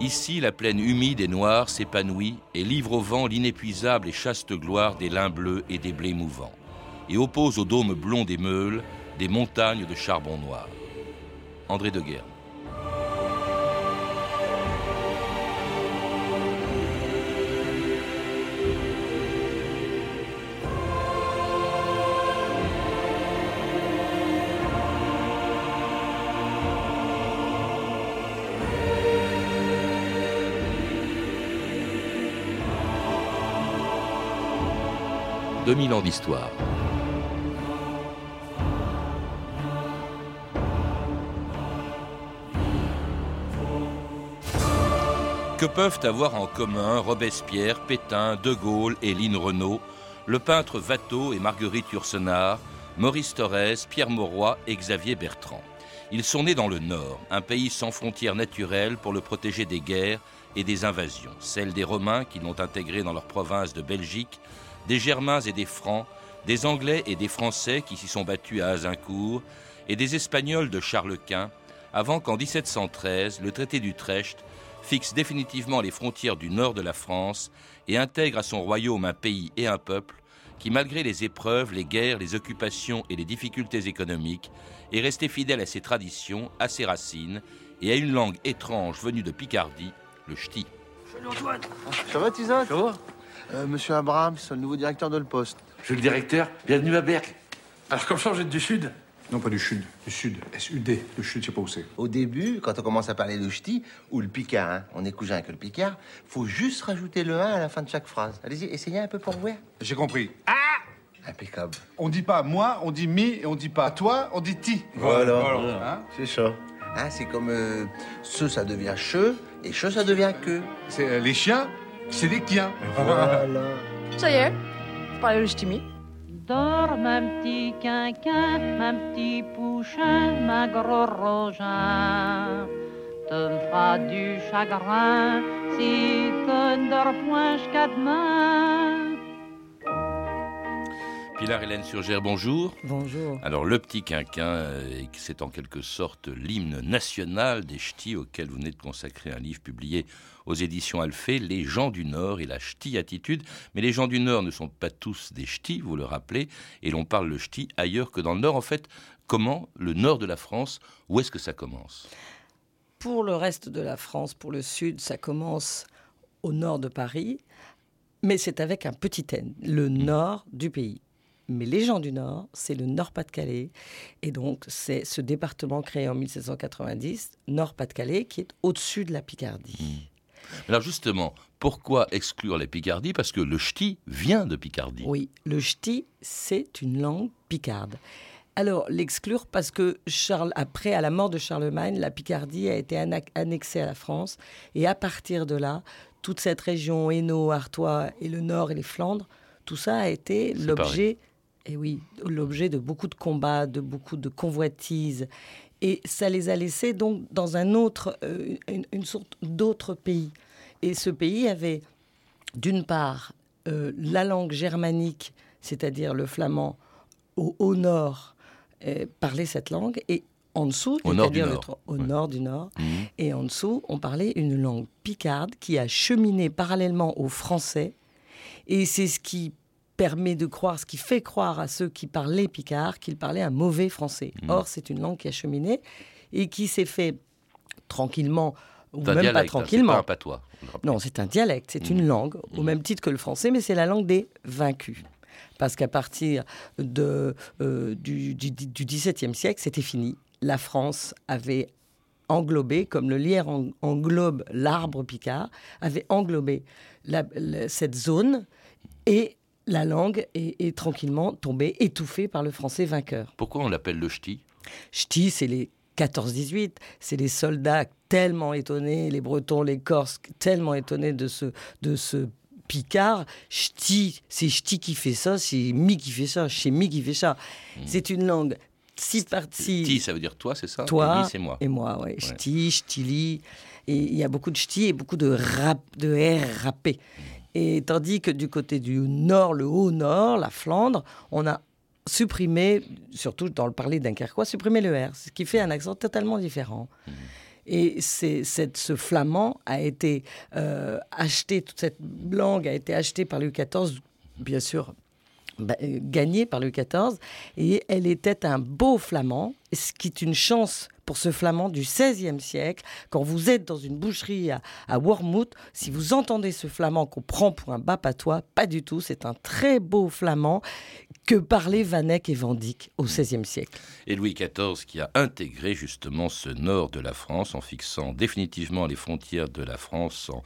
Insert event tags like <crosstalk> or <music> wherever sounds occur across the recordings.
Ici, la plaine humide et noire s'épanouit et livre au vent l'inépuisable et chaste gloire des lins bleus et des blés mouvants, et oppose au dôme blond des meules des montagnes de charbon noir. André de Guerre. 2000 ans d'histoire. Que peuvent avoir en commun Robespierre, Pétain, De Gaulle et Lynn Renault, le peintre Watteau et Marguerite Yourcenar, Maurice Thorez, Pierre Mauroy et Xavier Bertrand? Ils sont nés dans le Nord, un pays sans frontières naturelles pour le protéger des guerres et des invasions, celles des Romains qui l'ont intégré dans leur province de Belgique, des Germains et des Francs, des Anglais et des Français qui s'y sont battus à Azincourt, et des Espagnols de Charles Quint, avant qu'en 1713, le traité d'Utrecht fixe définitivement les frontières du nord de la France et intègre à son royaume un pays et un peuple qui, malgré les épreuves, les guerres, les occupations et les difficultés économiques, est resté fidèle à ses traditions, à ses racines et à une langue étrange venue de Picardie, le ch'ti. Salut Antoine Ça va Ça euh, Monsieur Abrams, le nouveau directeur de le poste. Je suis le directeur. Bienvenue à Berck. Alors, comme ça, vous êtes du Sud? Non, pas du Sud. Du Sud. S-U-D. Le Sud, je sais pas où c'est. Au début, quand on commence à parler de ch'ti, ou le picard, hein, on est cousin avec le picard, faut juste rajouter le 1 à la fin de chaque phrase. Allez-y, essayez un peu pour voir. J'ai compris. Ah Impeccable. On dit pas moi, on dit mi, et on dit pas toi, on dit ti. Voilà. Hein C'est ça. Hein, c'est comme euh, ce, ça devient che, et che, ça devient que. c'est euh, les chiens, c'est des chiens. Voilà. Ça y est, je parlais le ch'timi. Dors, ma petit quinquin, ma petit pouchin, ma gros rogin. Tu me feras du chagrin si tu ne dors point jusqu'à demain. Pilar Hélène Surgère, bonjour. Bonjour. Alors, le petit quinquin, euh, c'est en quelque sorte l'hymne national des ch'tis auquel vous venez de consacrer un livre publié aux éditions Alphée, Les gens du Nord et la ch'ti attitude. Mais les gens du Nord ne sont pas tous des ch'tis, vous le rappelez, et l'on parle le ch'ti ailleurs que dans le Nord. En fait, comment le Nord de la France, où est-ce que ça commence? Pour le reste de la France, pour le Sud, ça commence au nord de Paris, mais c'est avec un petit N, le nord du pays. Mais les gens du Nord, c'est le Nord-Pas-de-Calais. Et donc, c'est ce département créé en 1790, Nord-Pas-de-Calais, qui est au-dessus de la Picardie. Alors justement, pourquoi exclure les Picardies? Parce que le ch'ti vient de Picardie. Oui, le ch'ti, c'est une langue picarde. Alors, l'exclure parce que Charles, après, à la mort de Charlemagne, la Picardie a été annexée à la France. Et à partir de là, toute cette région, Hainaut, Artois et le Nord et les Flandres, tout ça a été l'objet, et oui, l'objet de beaucoup de combats, de beaucoup de convoitises. Et ça les a laissés donc dans un autre, euh, une, une sorte d'autre pays. Et ce pays avait, d'une part, euh, la langue germanique, c'est-à-dire le flamand, au, au nord, euh, parlait cette langue, et en dessous, Au nord du le au ouais. nord du nord, Mhm. et en dessous, on parlait une langue picarde qui a cheminé parallèlement au français. Et c'est ce qui permet de croire, ce qui fait croire à ceux qui parlaient picard qu'ils parlaient un mauvais français. Mhm. Or, c'est une langue qui a cheminé et qui s'est fait tranquillement, ou même dialecte, pas hein, c'est tranquillement. pas un patois. Non, c'est un dialecte, c'est une langue, au même titre que le français, mais c'est la langue des vaincus. Parce qu'à partir de, euh, du, du, du XVIIe siècle, c'était fini. La France avait englobé, comme le lierre en- englobe l'arbre picard, avait englobé la- la- cette zone et la langue est, est tranquillement tombée, étouffée par le français vainqueur. Pourquoi on l'appelle le ch'ti? Ch'ti, c'est les 14-18, c'est les soldats tellement étonnés, les Bretons, les Corses tellement étonnés de ce, de ce Picard. Ch'ti, c'est Ch'ti qui fait ça, c'est Mi qui fait ça, c'est Mi qui fait ça. C'est une langue si partie. Ti, ça veut dire toi, c'est ça? Toi Et c'est moi. Et moi, ouais. Ch'ti, ch'tili. Et il y a beaucoup de ch'ti et beaucoup de rap, de R râpé. Et tandis que du côté du nord, le haut nord, la Flandre, on a supprimé, surtout dans le parler dunkerquois, supprimé le R, ce qui fait un accent totalement différent. Et c'est, ce flamand a été euh, acheté, toute cette langue a été achetée par Louis XIV, bien sûr bah, euh, gagnée par Louis XIV, et elle était un beau flamand, ce qui est une chance pour ce flamand du XVIe siècle. Quand vous êtes dans une boucherie à, à Wormhout, si vous entendez ce flamand qu'on prend pour un bas patois, pas du tout, c'est un très beau flamand que parlaient Vanek et Vandyck au XVIe siècle. Et Louis XIV qui a intégré justement ce nord de la France en fixant définitivement les frontières de la France en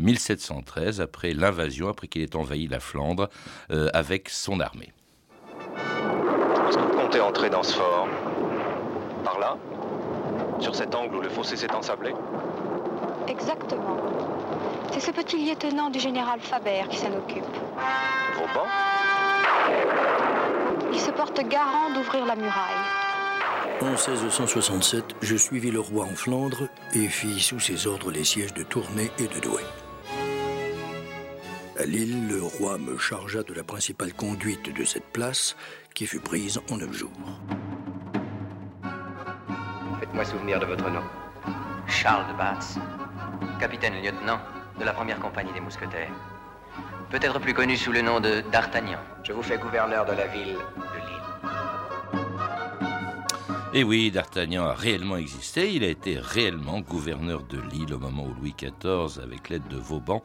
1713, après l'invasion, après qu'il ait envahi la Flandre euh, avec son armée. Est-ce que vous comptez entrer dans ce fort? Par là Sur cet angle où le fossé s'est ensablé Exactement. C'est ce petit lieutenant du général Faber qui s'en occupe. Vauban Il se porte garant d'ouvrir la muraille. En 1667, je suivis le roi en Flandre et fis sous ses ordres les sièges de Tournai et de Douai. À Lille, le roi me chargea de la principale conduite de cette place, qui fut prise en neuf jours. Faites-moi souvenir de votre nom. Charles de Batz, capitaine-lieutenant de la première compagnie des mousquetaires. Peut-être plus connu sous le nom de D'Artagnan. Je vous fais gouverneur de la ville de Lille. Et oui, D'Artagnan a réellement existé. Il a été réellement gouverneur de Lille au moment où Louis XIV, avec l'aide de Vauban,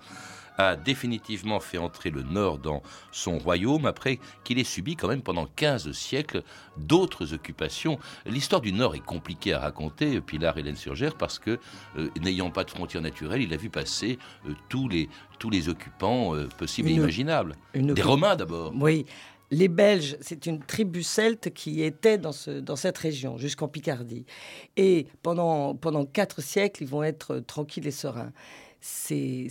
a définitivement fait entrer le Nord dans son royaume après qu'il ait subi quand même pendant 15 siècles d'autres occupations. L'histoire du Nord est compliquée à raconter, Pilar Hélène Surgère, parce que euh, n'ayant pas de frontières naturelles, il a vu passer euh, tous, les, tous les occupants euh, possibles et imaginables. une- Des Romains d'abord. Oui. Les Belges, c'est une tribu celte qui était dans, ce, dans cette région, jusqu'en Picardie. Et pendant, pendant quatre siècles, ils vont être tranquilles et sereins. Ces,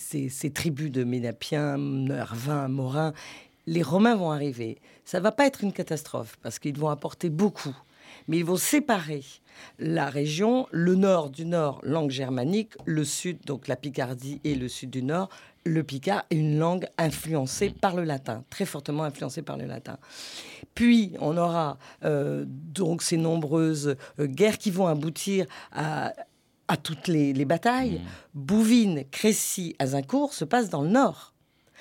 tribus de Ménapiens, Nervins, Morins, les Romains vont arriver. Ça va pas être une catastrophe, parce qu'ils vont apporter beaucoup. Mais ils vont séparer la région, le nord du nord, langue germanique, le sud, donc la Picardie et le sud du nord, le picard est une langue influencée par le latin, très fortement influencée par le latin. Puis on aura euh, donc ces nombreuses euh, guerres qui vont aboutir à, à toutes les, les batailles. Bouvines, Crécy, Azincourt se passent dans le nord.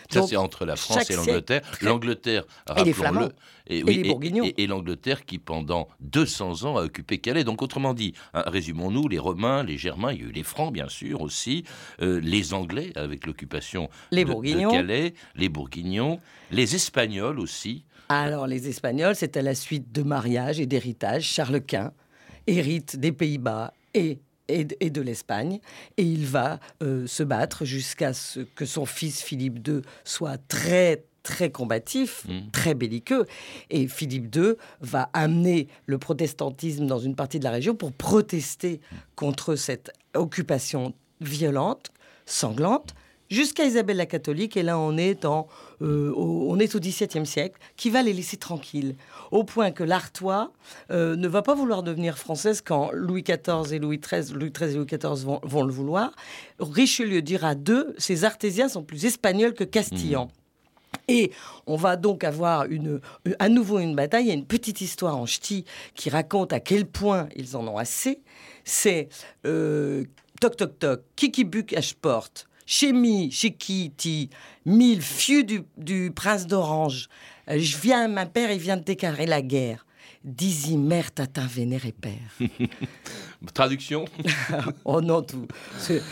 Ça, c'est entre la France et l'Angleterre. <laughs> L'Angleterre, Et rappelons-le, et, Et les Bourguignons. et- et l'Angleterre qui, pendant 200 ans, a occupé Calais. Donc, autrement dit, hein, résumons-nous, les Romains, les Germains, il y a eu les Francs, bien sûr, aussi, euh, les Anglais, avec l'occupation de-. Calais, les Bourguignons, les Espagnols aussi. Alors, les Espagnols, c'est à la suite de mariage et d'héritage. Charles Quint hérite des Pays-Bas et, et, de- et de l'Espagne. Et il va euh, se battre jusqu'à ce que son fils Philippe II soit très très combatif, très belliqueux. Et Philippe II va amener le protestantisme dans une partie de la région pour protester contre cette occupation violente, sanglante, jusqu'à Isabelle la catholique. Et là, on est, en, euh, au, on est au XVIIe siècle, qui va les laisser tranquilles. Au point que l'Artois euh, ne va pas vouloir devenir française quand Louis XIV et Louis XIII, Louis XIII et Louis XIV vont, vont le vouloir. Richelieu dira d'eux, ces artésiens sont plus espagnols que castillans. Et on va donc avoir une, à nouveau une bataille. Il y a une petite histoire en ch'ti qui raconte à quel point ils en ont assez. C'est euh, toc toc toc, kiki buk à porte, chez mi, chez qui ti, mille fieux du, du prince d'Orange. Euh, Je viens, ma père, il vient de déclarer la guerre. Dis-y, mère, tatin, vénère et père. <laughs> Traduction <laughs> oh non, tout.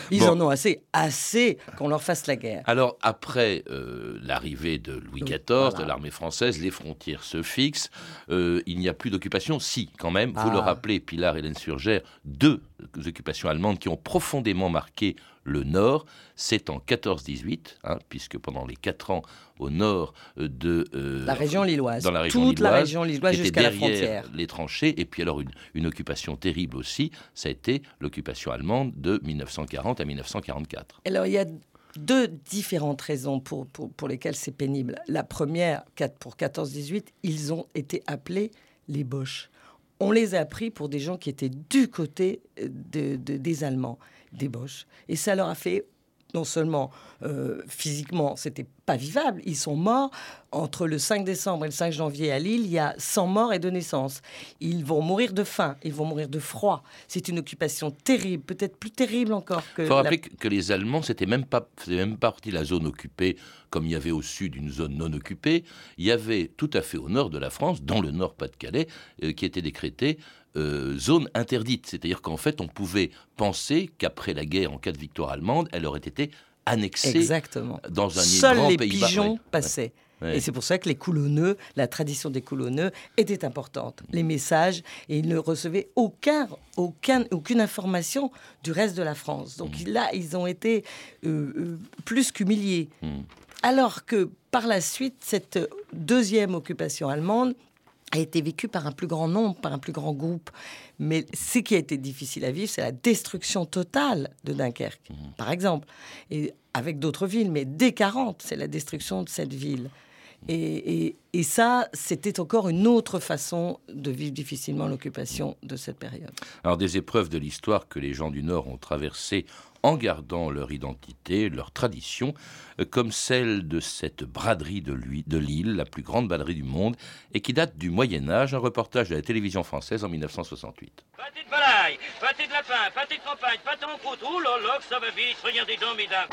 Ils Bon. en ont assez, assez qu'on leur fasse la guerre. Alors, après euh, l'arrivée de Louis Oui, XIV, voilà. de l'armée française, les frontières se fixent. Euh, il n'y a plus d'occupation. Si, quand même, vous Ah. le rappelez, Pilar Hélène Surgère, deux occupations allemandes qui ont profondément marqué le Nord. C'est en 14-18, hein, puisque pendant les quatre ans au nord de... euh, La région lilloise. Dans la région Toute la lilloise, région lilloise jusqu'à la frontière. les tranchées. Et puis alors, une, une occupation terrible aussi, ça a été l'occupation allemande de 1940 à 1944. Alors, il y a deux différentes raisons pour, pour, pour lesquelles c'est pénible. La première, pour 14-18, ils ont été appelés les Boches. On les a pris pour des gens qui étaient du côté euh, de- de- des Allemands, des Boches. Et ça leur a fait non seulement euh, physiquement, c'était pas vivable, ils sont morts. Entre le 5 décembre et le 5 janvier à Lille, il y a 100 morts et de naissances. Ils vont mourir de faim, ils vont mourir de froid. C'est une occupation terrible, peut-être plus terrible encore que. Il faut rappeler que les Allemands, c'était même pas, même pas partie de la zone occupée, comme il y avait au sud une zone non occupée. Il y avait tout à fait au nord de la France, dans le nord Pas-de-Calais, euh, qui était décrété euh, zone interdite. C'est-à-dire qu'en fait, on pouvait penser qu'après la guerre, en cas de victoire allemande, elle aurait été annexée Exactement. dans un Seuls grand les pays pigeons ouais. passaient. Ouais. Et c'est pour ça que les coulonneux, la tradition des coulonneux était importante. Les messages, et ils ne recevaient aucun, aucun, aucune information du reste de la France. Donc Mm. là, ils ont été euh, euh, plus qu'humiliés. Mm. Alors que par la suite, cette deuxième occupation allemande a été vécue par un plus grand nombre, par un plus grand groupe. Mais ce qui a été difficile à vivre, c'est la destruction totale de Dunkerque, par exemple. Et avec d'autres villes, mais dès 40, c'est la destruction de cette ville. Et, et- et ça, c'était encore une autre façon de vivre difficilement l'occupation de cette période. Alors des épreuves de l'histoire que les gens du Nord ont traversées en gardant leur identité, leur tradition, euh, comme celle de cette braderie de, lui, de Lille, la plus grande braderie du monde, et qui date du Moyen Âge, un reportage de la télévision française en 1968. Pâté de volaille, pâté de lapin, pâté de campagne, pâté en croûte. Oh là là, que ça va vite. Regardez donc, mesdames.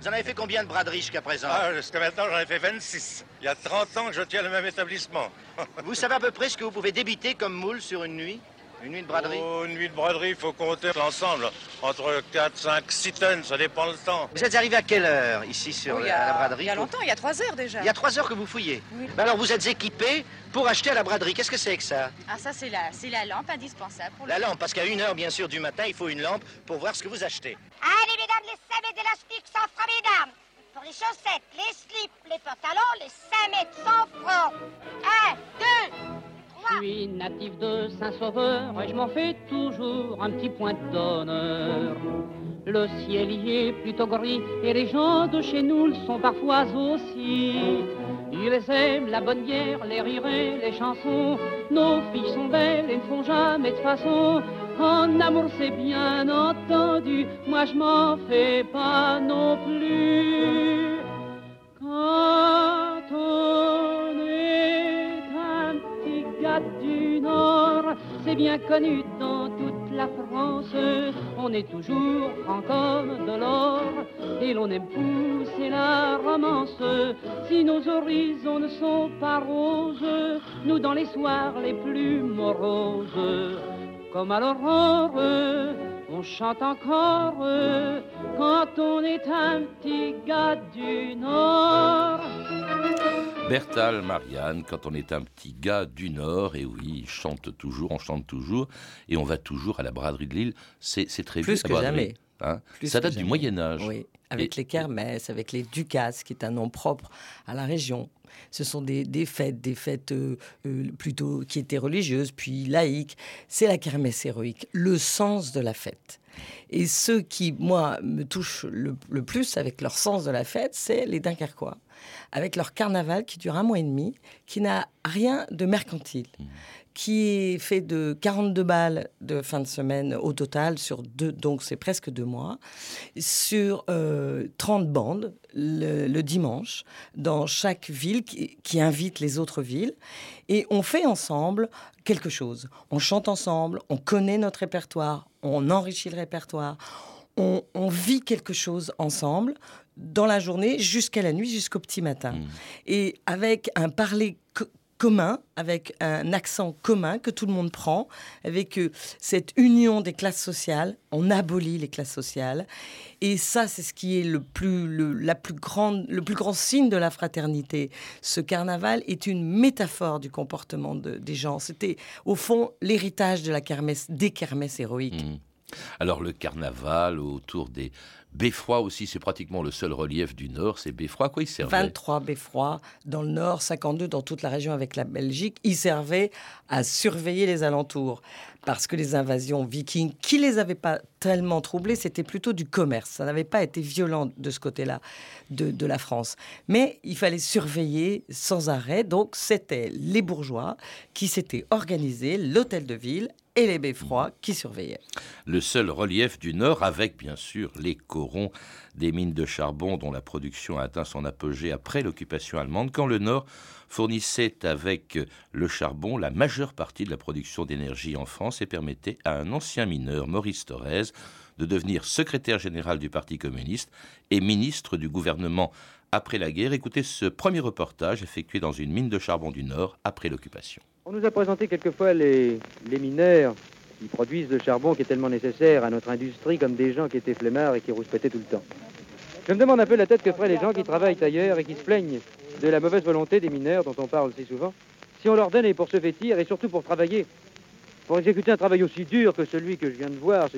Vous en avez fait combien de braderies jusqu'à présent Ah, jusqu'à maintenant, j'en ai fait 26. Il y a 30 ans que je tiens le même établissement. Vous savez à peu près ce que vous pouvez débiter comme moule sur une nuit? Une nuit de braderie Oh, une nuit de braderie, il faut compter l'ensemble. Entre 4, 5, 6 tonnes, ça dépend le temps. Vous êtes arrivé à quelle heure ici sur Oh, la, a- la braderie Il y a longtemps, il y a trois heures déjà. Il y a trois heures que vous fouillez. Ben alors vous êtes équipé pour acheter à la braderie. Qu'est-ce que c'est que ça? Ah, ça, c'est la, c'est la lampe indispensable pour le... La lampe, parce qu'à une heure bien sûr du matin, il faut une lampe pour voir ce que vous achetez. Allez, mesdames, les 5 mètres d'élastique, 100 francs, mesdames. Pour les chaussettes, les slips, les pantalons, les 5 mètres, 100 francs. 1, 2, Je suis natif de Saint-Sauveur et je m'en fais toujours un petit point d'honneur. Le ciel y est plutôt gris et les gens de chez nous le sont parfois aussi. Ils aiment la bonne bière, les rirets, les chansons. Nos filles sont belles et ne font jamais de façon. En amour, c'est bien entendu. Moi, je m'en fais pas non plus. C'est bien connu dans toute la France. On est toujours franc comme de l'or et l'on aime pousser la romance. Si nos horizons ne sont pas roses, nous dans les soirs les plus moroses, comme à l'aurore, on chante encore quand on est un petit gars du Nord. Bertal, Marianne, quand on est un petit gars du Nord, et oui, il chante toujours, on chante toujours, et on va toujours à la braderie de Lille. C'est très Plus vieux, que jamais. hein. Plus Ça date du jamais. Moyen Âge. Oui, avec Et- les kermesses, avec les ducasses, qui est un nom propre à la région. Ce sont des, des fêtes, des fêtes euh, euh, plutôt qui étaient religieuses, puis laïques. C'est la kermesse héroïque, le sens de la fête. Et ce qui, moi, me touche le, le plus avec leur sens de la fête, c'est les Dunkerquois, avec leur carnaval qui dure un mois et demi, qui n'a rien de mercantile qui est fait de 42 balles de fin de semaine au total, sur deux, donc c'est presque deux mois, sur euh, 30 bandes le, le dimanche, dans chaque ville qui, qui invite les autres villes. Et on fait ensemble quelque chose. On chante ensemble, on connaît notre répertoire, on enrichit le répertoire, on, on vit quelque chose ensemble dans la journée jusqu'à la nuit, jusqu'au petit matin. Et avec un parler co- commun, avec un accent commun que tout le monde prend, avec euh, cette union des classes sociales, on abolit les classes sociales. Et ça, c'est ce qui est le plus, le, la plus grande, le plus grand signe de la fraternité. Ce carnaval est une métaphore du comportement de- des gens. C'était, au fond, l'héritage de la kermesse, des kermesses héroïques. Mhm. Alors le carnaval autour des beffrois aussi, c'est pratiquement le seul relief du Nord, c'est beffroi. À quoi il servait? 23 beffrois dans le nord, 52 dans toute la région avec la Belgique. Ils servaient à surveiller les alentours. Parce que les invasions vikings, qui les avaient pas tellement troublés, c'était plutôt du commerce. Ça n'avait pas été violent de ce côté-là de, de la France. Mais il fallait surveiller sans arrêt. Donc c'était les bourgeois qui s'étaient organisés, l'hôtel de ville et les beffrois qui surveillaient. Le seul relief du Nord, avec bien sûr les corons des mines de charbon dont la production a atteint son apogée après l'occupation allemande, quand le Nord fournissait avec le charbon la majeure partie de la production d'énergie en France et permettait à un ancien mineur, Maurice Thorez, de devenir secrétaire général du Parti communiste et ministre du gouvernement après la guerre. Écoutez ce premier reportage effectué dans une mine de charbon du Nord après l'occupation. On nous a présenté quelquefois les, les mineurs qui produisent le charbon qui est tellement nécessaire à notre industrie comme des gens qui étaient flemmards et qui rouspétaient tout le temps. Je me demande un peu la tête que feraient les gens qui travaillent ailleurs et qui se plaignent de la mauvaise volonté des mineurs dont on parle si souvent, si on leur donnait pour se vêtir et surtout pour travailler, pour exécuter un travail aussi dur que celui que je viens de voir.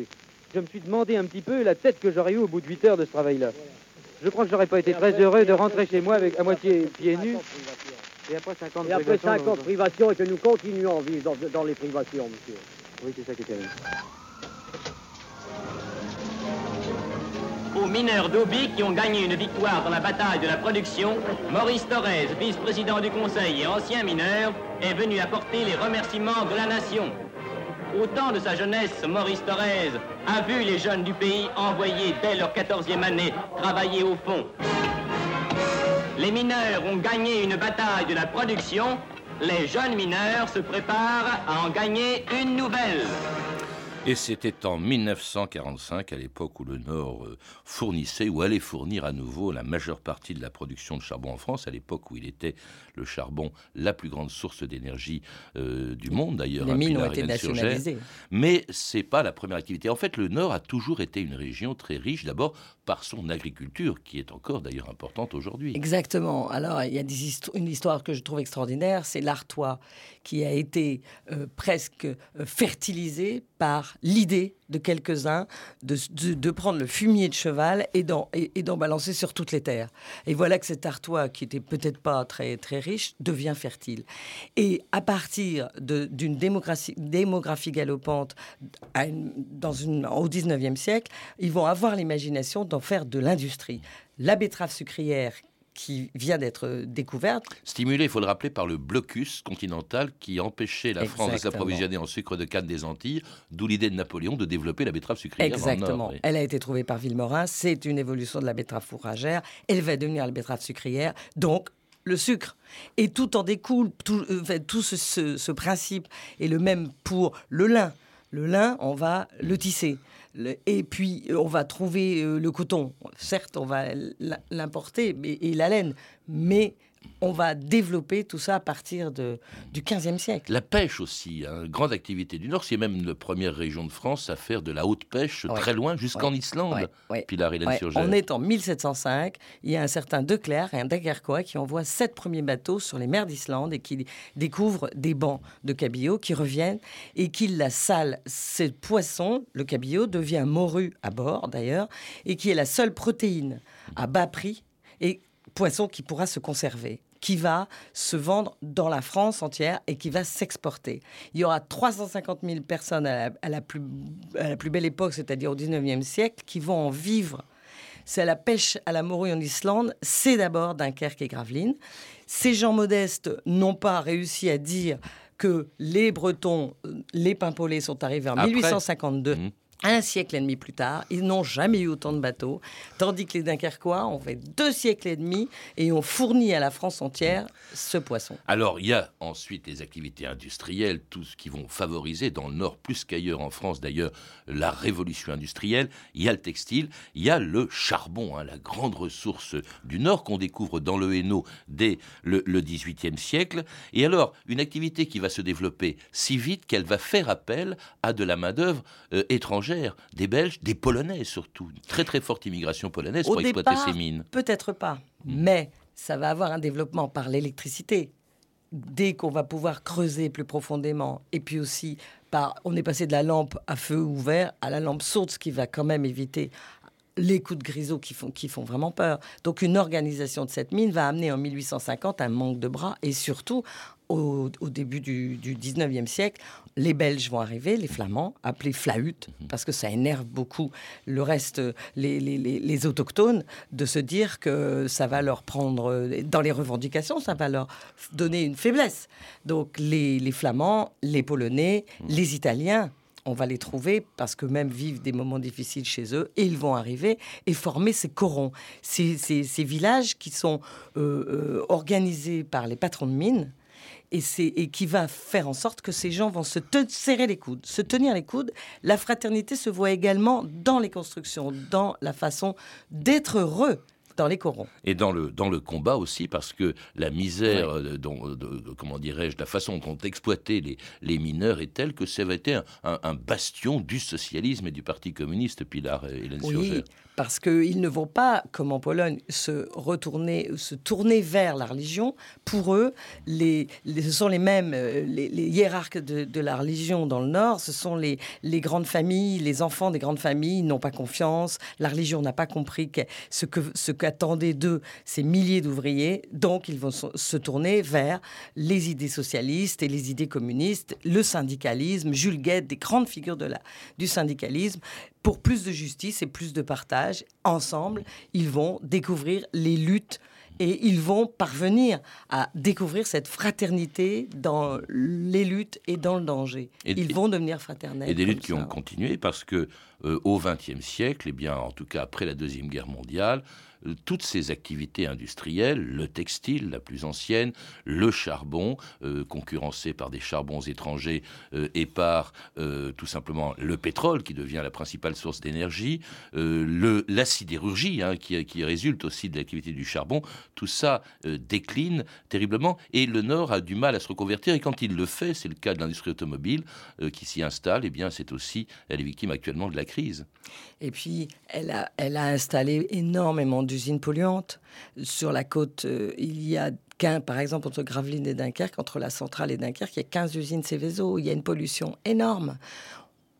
Je me suis demandé un petit peu la tête que j'aurais eue au bout de 8 heures de ce travail-là. Je crois que j'aurais pas été très heureux de rentrer chez moi avec à moitié pieds nus. Et après 50, et après 50 privations et que nous continuons à vivre dans, dans les privations, monsieur. Oui, c'est ça qui est terrible. Aux mineurs d'Obi qui ont gagné une victoire dans la bataille de la production, Maurice Thorez, vice-président du Conseil et ancien mineur, est venu apporter les remerciements de la nation. Au temps de sa jeunesse, Maurice Thorez a vu les jeunes du pays envoyés dès leur 14e année travailler au fond. Les mineurs ont gagné une bataille de la production. Les jeunes mineurs se préparent à en gagner une nouvelle. Et c'était en 1945, à l'époque où le Nord euh, fournissait ou allait fournir à nouveau la majeure partie de la production de charbon en France, à l'époque où il était le charbon la plus grande source d'énergie euh, du monde d'ailleurs. Les mines ont été nationalisées. Mais c'est pas la première activité. En fait, le Nord a toujours été une région très riche, d'abord par son agriculture, qui est encore d'ailleurs importante aujourd'hui. Exactement. Alors, il y a des une histoire que je trouve extraordinaire, c'est l'Artois, qui a été euh, presque fertilisé par l'idée de quelques-uns de, de, prendre le fumier de cheval et d'en, et, balancer sur toutes les terres. Et voilà que cet Artois, qui était peut-être pas très, très riche, devient fertile. Et à partir d'une démographie, démographie galopante dans une, au 19e siècle, ils vont avoir l'imagination d'en faire de l'industrie. La betterave sucrière qui vient d'être découverte. Stimulée, il faut le rappeler, par le blocus continental qui empêchait la France de s'approvisionner en sucre de canne des Antilles, d'où l'idée de Napoléon de développer la betterave sucrière. Exactement. Elle a été trouvée par Villemorin, c'est une évolution de la betterave fourragère, elle va devenir la betterave sucrière, donc le sucre. Et tout en découle, tout, euh, tout ce, ce principe est le même pour le lin. Le lin, on va le tisser et puis, on va trouver euh, le coton. Certes, on va l'importer, et la laine, mais on va développer tout ça à partir de, du 15e siècle. La pêche aussi, hein, grande activité du Nord. C'est même la première région de France à faire de la haute pêche très loin, jusqu'en Islande. Pilar On est en 1705. Il y a un certain De Clercq et un Daguerrecois qui envoient sept premiers bateaux sur les mers d'Islande et qui découvrent des bancs de cabillaud qui reviennent et qui la salent. Ce poisson, le cabillaud, devient morue à bord d'ailleurs et qui est la seule protéine à bas prix et poisson qui pourra se conserver qui va se vendre dans la France entière et qui va s'exporter. Il y aura 350 000 personnes à la, plus, plus, belle époque, c'est-à-dire au 19e siècle, qui vont en vivre. C'est la pêche à la morue en Islande, c'est d'abord Dunkerque et Gravelines. Ces gens modestes n'ont pas réussi à dire que les Bretons, les Pimpolets sont arrivés en 1852 un siècle et demi plus tard, ils n'ont jamais eu autant de bateaux, tandis que les Dunkerquois ont fait deux siècles et demi et ont fourni à la France entière ce poisson. Alors, il y a ensuite les activités industrielles, tout ce qui vont favoriser dans le Nord plus qu'ailleurs en France d'ailleurs la révolution industrielle. Il y a le textile, il y a le charbon, hein, la grande ressource du Nord qu'on découvre dans le Hainaut dès le, XVIIIe siècle. Et alors, une activité qui va se développer si vite qu'elle va faire appel à de la main-d'œuvre euh, étrangère des Belges, des Polonais surtout. Une très très forte immigration polonaise pour exploiter ces mines. Peut-être pas, mais ça va avoir un développement par l'électricité. Dès qu'on va pouvoir creuser plus profondément, et puis aussi par, on est passé de la lampe à feu ouvert à la lampe sourde, ce qui va quand même éviter les coups de grisot qui font, qui font vraiment peur. Donc une organisation de cette mine va amener en 1850 un manque de bras et surtout au, au début du, du 19e siècle, les Belges vont arriver, les Flamands, appelés flahutes, parce que ça énerve beaucoup le reste, les, les- les- les autochtones, de se dire que ça va leur prendre, dans les revendications, ça va leur donner une faiblesse. Donc les, les Flamands, les Polonais, les Italiens, on va les trouver parce que même vivent des moments difficiles chez eux et ils vont arriver et former ces corons, ces, ces- ces villages qui sont euh, euh, organisés par les patrons de mines et, et qui va faire en sorte que ces gens vont se serrer les coudes, se tenir les coudes. La fraternité se voit également dans les constructions, dans la façon d'être heureux dans les corons. Et dans le, dans le combat aussi, parce que la misère, euh, dont, de- de- comment dirais-je, la façon dont ont exploité les, les mineurs est telle que ça avait été un, un- un bastion du socialisme et du Parti communiste, Pilar et Hélène Oui, Surgère. parce qu'ils ne vont pas, comme en Pologne, se retourner, se tourner vers la religion. Pour eux, les, les- ce sont les mêmes, euh, les, les hiérarques de, de la religion dans le Nord, ce sont les, les grandes familles, les enfants des grandes familles n'ont pas confiance, la religion n'a pas compris que, ce que ce qu'attendaient d'eux ces milliers d'ouvriers, donc ils vont se, tourner vers les idées socialistes et les idées communistes, le syndicalisme, Jules Guette, des grandes figures de la, du syndicalisme, pour plus de justice et plus de partage. Ensemble, ils vont découvrir les luttes et ils vont parvenir à découvrir cette fraternité dans les luttes et dans le danger. Et- ils vont devenir fraternels. Et des luttes qui ont continué parce que euh, au XXe siècle, et bien en tout cas après la deuxième guerre mondiale, toutes ces activités industrielles, le textile, la plus ancienne, le charbon, euh, concurrencé par des charbons étrangers euh, et par euh, tout simplement le pétrole qui devient la principale source d'énergie, la sidérurgie hein, qui, résulte aussi de l'activité du charbon, tout ça décline terriblement et le Nord a du mal à se reconvertir et quand il le fait, c'est le cas de l'industrie automobile qui s'y installe, et bien c'est aussi elle est victime actuellement de la crise. Et puis, elle a, elle a installé énormément d'usines polluantes. Sur la côte, euh, il y a par exemple, entre Gravelines et Dunkerque, entre la centrale et Dunkerque, il y a 15 usines Céveso. Il y a une pollution énorme.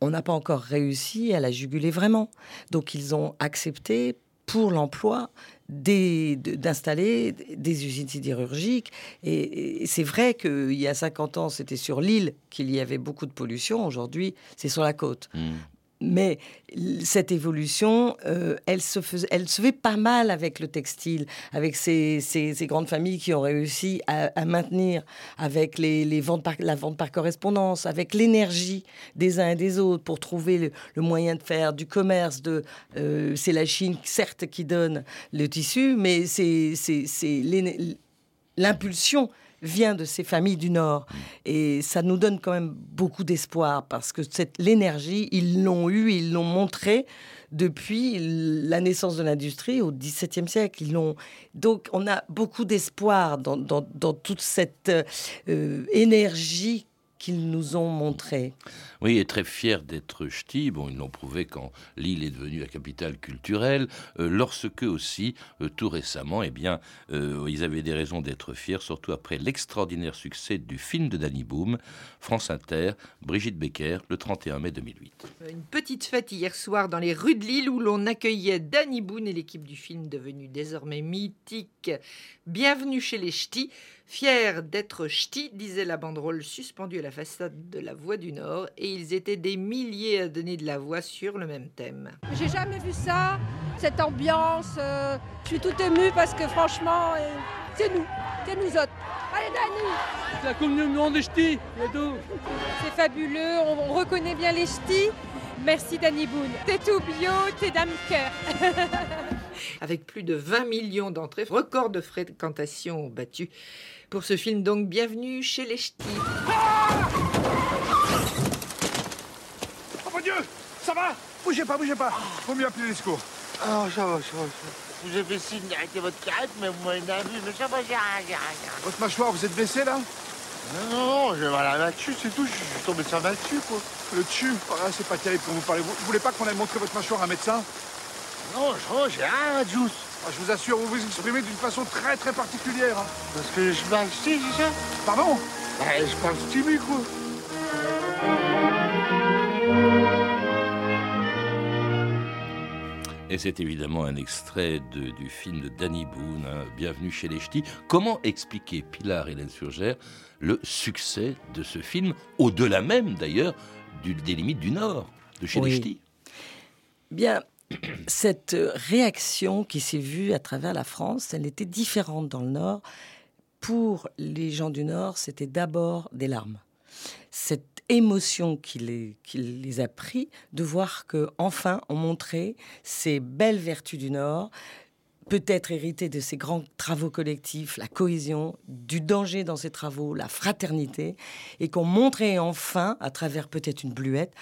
On n'a pas encore réussi à la juguler vraiment. Donc, ils ont accepté pour l'emploi d'installer des usines sidérurgiques. Et, et c'est vrai qu'il y a 50 ans, c'était sur l'île qu'il y avait beaucoup de pollution. Aujourd'hui, c'est sur la côte. Mais cette évolution, euh, elle, se faisait, fait pas mal avec le textile, avec ces, grandes familles qui ont réussi à, maintenir, avec les, ventes par, la vente par correspondance, avec l'énergie des uns et des autres pour trouver le, moyen de faire du commerce. Euh, c'est la Chine, certes, qui donne le tissu, mais c'est, l'impulsion vient de ces familles du Nord. Et ça nous donne quand même beaucoup d'espoir parce que cette, l'énergie, ils l'ont eue, ils l'ont montré depuis la naissance de l'industrie au XVIIe siècle. Ils l'ont... Donc on a beaucoup d'espoir dans, dans- dans toute cette euh, énergie qu'ils nous ont montrée. Oui, et très fiers d'être ch'tis. Bon, ils l'ont prouvé quand l'île est devenue la capitale culturelle, euh, lorsque aussi, euh, tout récemment, eh bien, euh, ils avaient des raisons d'être fiers, surtout après l'extraordinaire succès du film de Danny Boom, France Inter, Brigitte Becker, le 31 mai 2008. Une petite fête hier soir dans les rues de Lille où l'on accueillait Danny Boone et l'équipe du film devenue désormais mythique. Bienvenue chez les ch'tis. Fiers d'être ch'tis, disait la banderole suspendue à la façade de la Voie du Nord, et ils étaient des milliers à donner de la voix sur le même thème. J'ai jamais vu ça, cette ambiance. euh, je suis tout émue parce que franchement, euh, c'est nous, c'est nous autres. Allez Dani La communion des ch'tis, et tout. C'est fabuleux, on, on reconnaît bien les ch'tis. Merci Danny Boone. T'es tout bio, t'es dame cœur. <laughs> Avec plus de 20 millions d'entrées, record de fréquentation battu. Pour ce film, donc, bienvenue chez les ch'tis. Oh mon Dieu Ça va? Bougez pas, bougez pas Faut mieux appeler les secours. Oh, ça va, ça va, ça va. Vous fait signe d'arrêter votre carrette, mais vous m'avez vu, mais ça va, j'ai rien, j'ai rien. Votre mâchoire, vous êtes blessé là? Non, non, non, j'ai mal à la dessus, c'est tout, je suis tombé sur ma dessus, quoi. Le dessus? Oh, là, C'est pas terrible quand vous parlez. Vous, vous voulez pas qu'on aille montrer votre mâchoire à un médecin? Non, je j'ai rien, Juice. Ah, Je vous assure, vous vous exprimez d'une façon très très particulière. hein. Parce que je parle ch'ti, c'est ça? Pardon? Bah, je parle ch'ti, quoi. Et c'est évidemment un extrait de- du film de Danny Boone, hein, Bienvenue chez les Ch'tis. Comment expliquer, Pilar et Surgère, le succès de ce film, au-delà même d'ailleurs du- des limites du Nord, de chez les Oui. Ch'tis? Bien, cette réaction qui s'est vue à travers la France, elle était différente dans le Nord. Pour les gens du Nord, c'était d'abord des larmes. Cette émotion qui les, a pris de voir que enfin on montrait ces belles vertus du Nord, peut-être héritées de ces grands travaux collectifs, la cohésion, du danger dans ces travaux, la fraternité, et qu'on montrait enfin, à travers peut-être une bluette,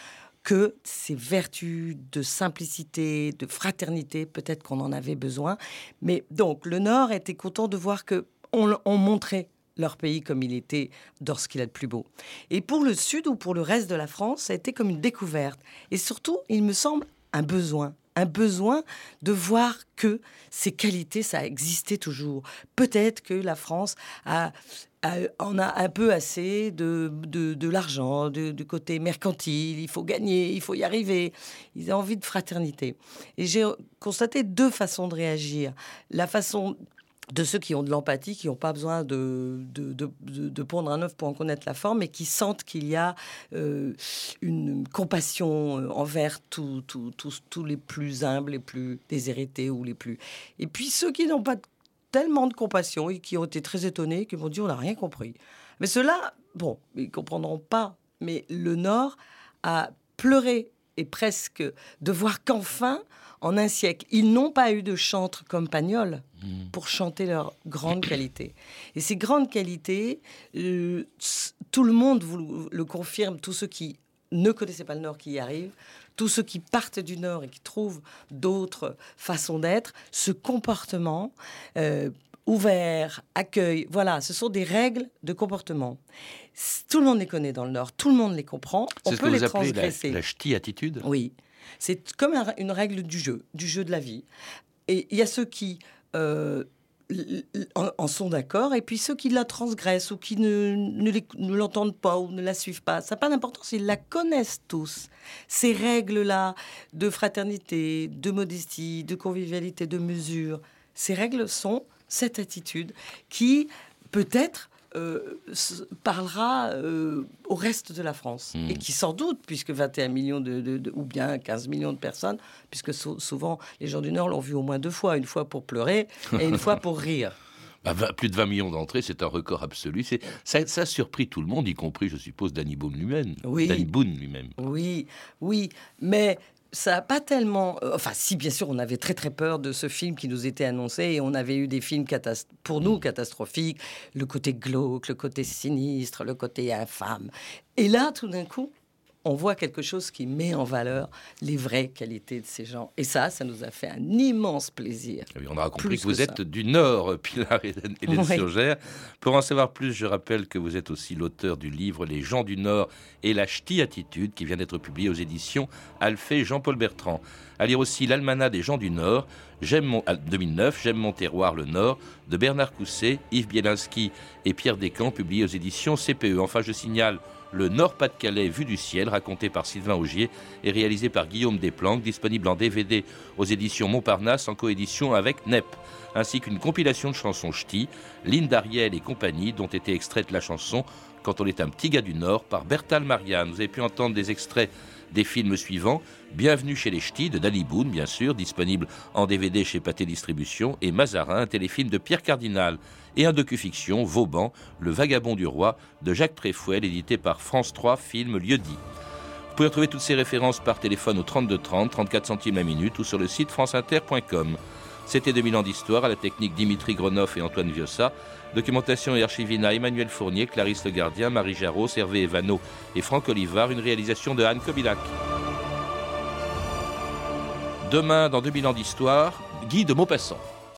que ces vertus de simplicité, de fraternité, peut-être qu'on en avait besoin. Mais donc, le Nord était content de voir que on, on montrait leur pays comme il était lorsqu'il est le plus beau. Et pour le Sud ou pour le reste de la France, ça a été comme une découverte. Et surtout, il me semble, un besoin. Un besoin de voir que ces qualités, ça existait toujours. Peut-être que la France a, a- en a un peu assez de, de, l'argent, du côté mercantile. Il faut gagner, il faut y arriver. Ils ont envie de fraternité. Et j'ai constaté deux façons de réagir. La façon de ceux qui ont de l'empathie, qui n'ont pas besoin de, de, de- pondre un œuf pour en connaître la forme, mais qui sentent qu'il y a euh, une compassion euh, envers tous les plus humbles, les plus déshérités ou les plus... Et puis ceux qui n'ont pas tellement de compassion et qui ont été très étonnés, qui m'ont dit on n'a rien compris. Mais ceux-là, bon, ils comprendront pas. Mais le Nord a pleuré et presque de voir qu'enfin, en un siècle, ils n'ont pas eu de chantre comme Pagnol pour chanter leur grande qualité. Et ces grandes qualités, euh, tout le monde vous le confirme, tous ceux qui ne connaissaient pas le Nord qui y arrivent, tous ceux qui partent du Nord et qui trouvent d'autres façons d'être, ce comportement euh, ouvert, accueil, voilà, ce sont des règles de comportement. Tout le monde les connaît dans le Nord, tout le monde les comprend, on C'est ce peut que les vous appelez la, transgresser. la ch'ti attitude? Oui, c'est comme un- une règle du jeu, du jeu de la vie. Et il y a ceux qui euh, en, sont d'accord, et puis ceux qui la transgressent ou qui ne, ne l'entendent pas ou ne la suivent pas. Ça n'a pas d'importance, ils la connaissent tous. Ces règles-là de fraternité, de modestie, de convivialité, de mesure, ces règles sont cette attitude qui peut-être euh, parlera euh, au reste de la France. Et qui sans doute, puisque 21 millions de, de- de- ou bien 15 millions de personnes, puisque sou- souvent les gens du Nord l'ont vu au moins deux fois, une fois pour pleurer et une fois pour rire. <laughs> Bah, plus de 20 millions d'entrées, c'est un record absolu. Ça, ça a surpris tout le monde, y compris, je suppose, Danny Boone lui-même. Oui. Danny Boone lui-même. Oui, oui, mais ça n'a pas tellement... euh, Enfin, si, bien sûr, on avait très très peur de ce film qui nous était annoncé et on avait eu des films pour nous catastrophiques, le côté glauque, le côté sinistre, le côté infâme. Et là, tout d'un coup, on voit quelque chose qui met en valeur les vraies qualités de ces gens. Et ça, ça nous a fait un immense plaisir. Oui, on aura compris Plus que vous que êtes ça. du Nord, Pilar Hélène Hélène Oui. Surgère. Pour en savoir plus, je rappelle que vous êtes aussi l'auteur du livre Les gens du Nord et la ch'ti attitude qui vient d'être publié aux éditions Alphée Jean-Paul Bertrand. À lire aussi l'Almanach des gens du Nord, J'aime mon, à 2009, J'aime mon terroir, le Nord, de Bernard Cousset, Yves Bielinski et Pierre Descamps, publié aux éditions CPE. Enfin, je signale le Nord-Pas-de-Calais vu du ciel, raconté par Sylvain Augier et réalisé par Guillaume Desplanques, disponible en DVD aux éditions Montparnasse en coédition avec NEP, ainsi qu'une compilation de chansons ch'ti, Lynn d'Ariel et compagnie, dont était extraite la chanson Quand on est un petit gars du Nord par Bertal Marianne. Vous avez pu entendre des extraits des films suivants Bienvenue chez les Ch'tis de Dali Boone, bien sûr, disponible en DVD chez Pathé Distribution, et Mazarin, un téléfilm de Pierre Cardinal, et un docu-fiction, Vauban, Le Vagabond du Roi, de Jacques Tréfouel, édité par France 3, film Lieu-dit. Vous pouvez retrouver toutes ces références par téléphone au 32 30, 34 centimes la minute ou sur le site franceinter.com. C'était 2000 ans d'histoire à la technique Dimitri Gronoff et Antoine Viossa. Documentation et archivina Emmanuel Fournier, Clarisse Le Gardien, Marie Jarros, Hervé Evano et Franck Olivard. Une réalisation de Anne Kobilac. Demain, dans 2000 ans d'histoire, Guy de Maupassant.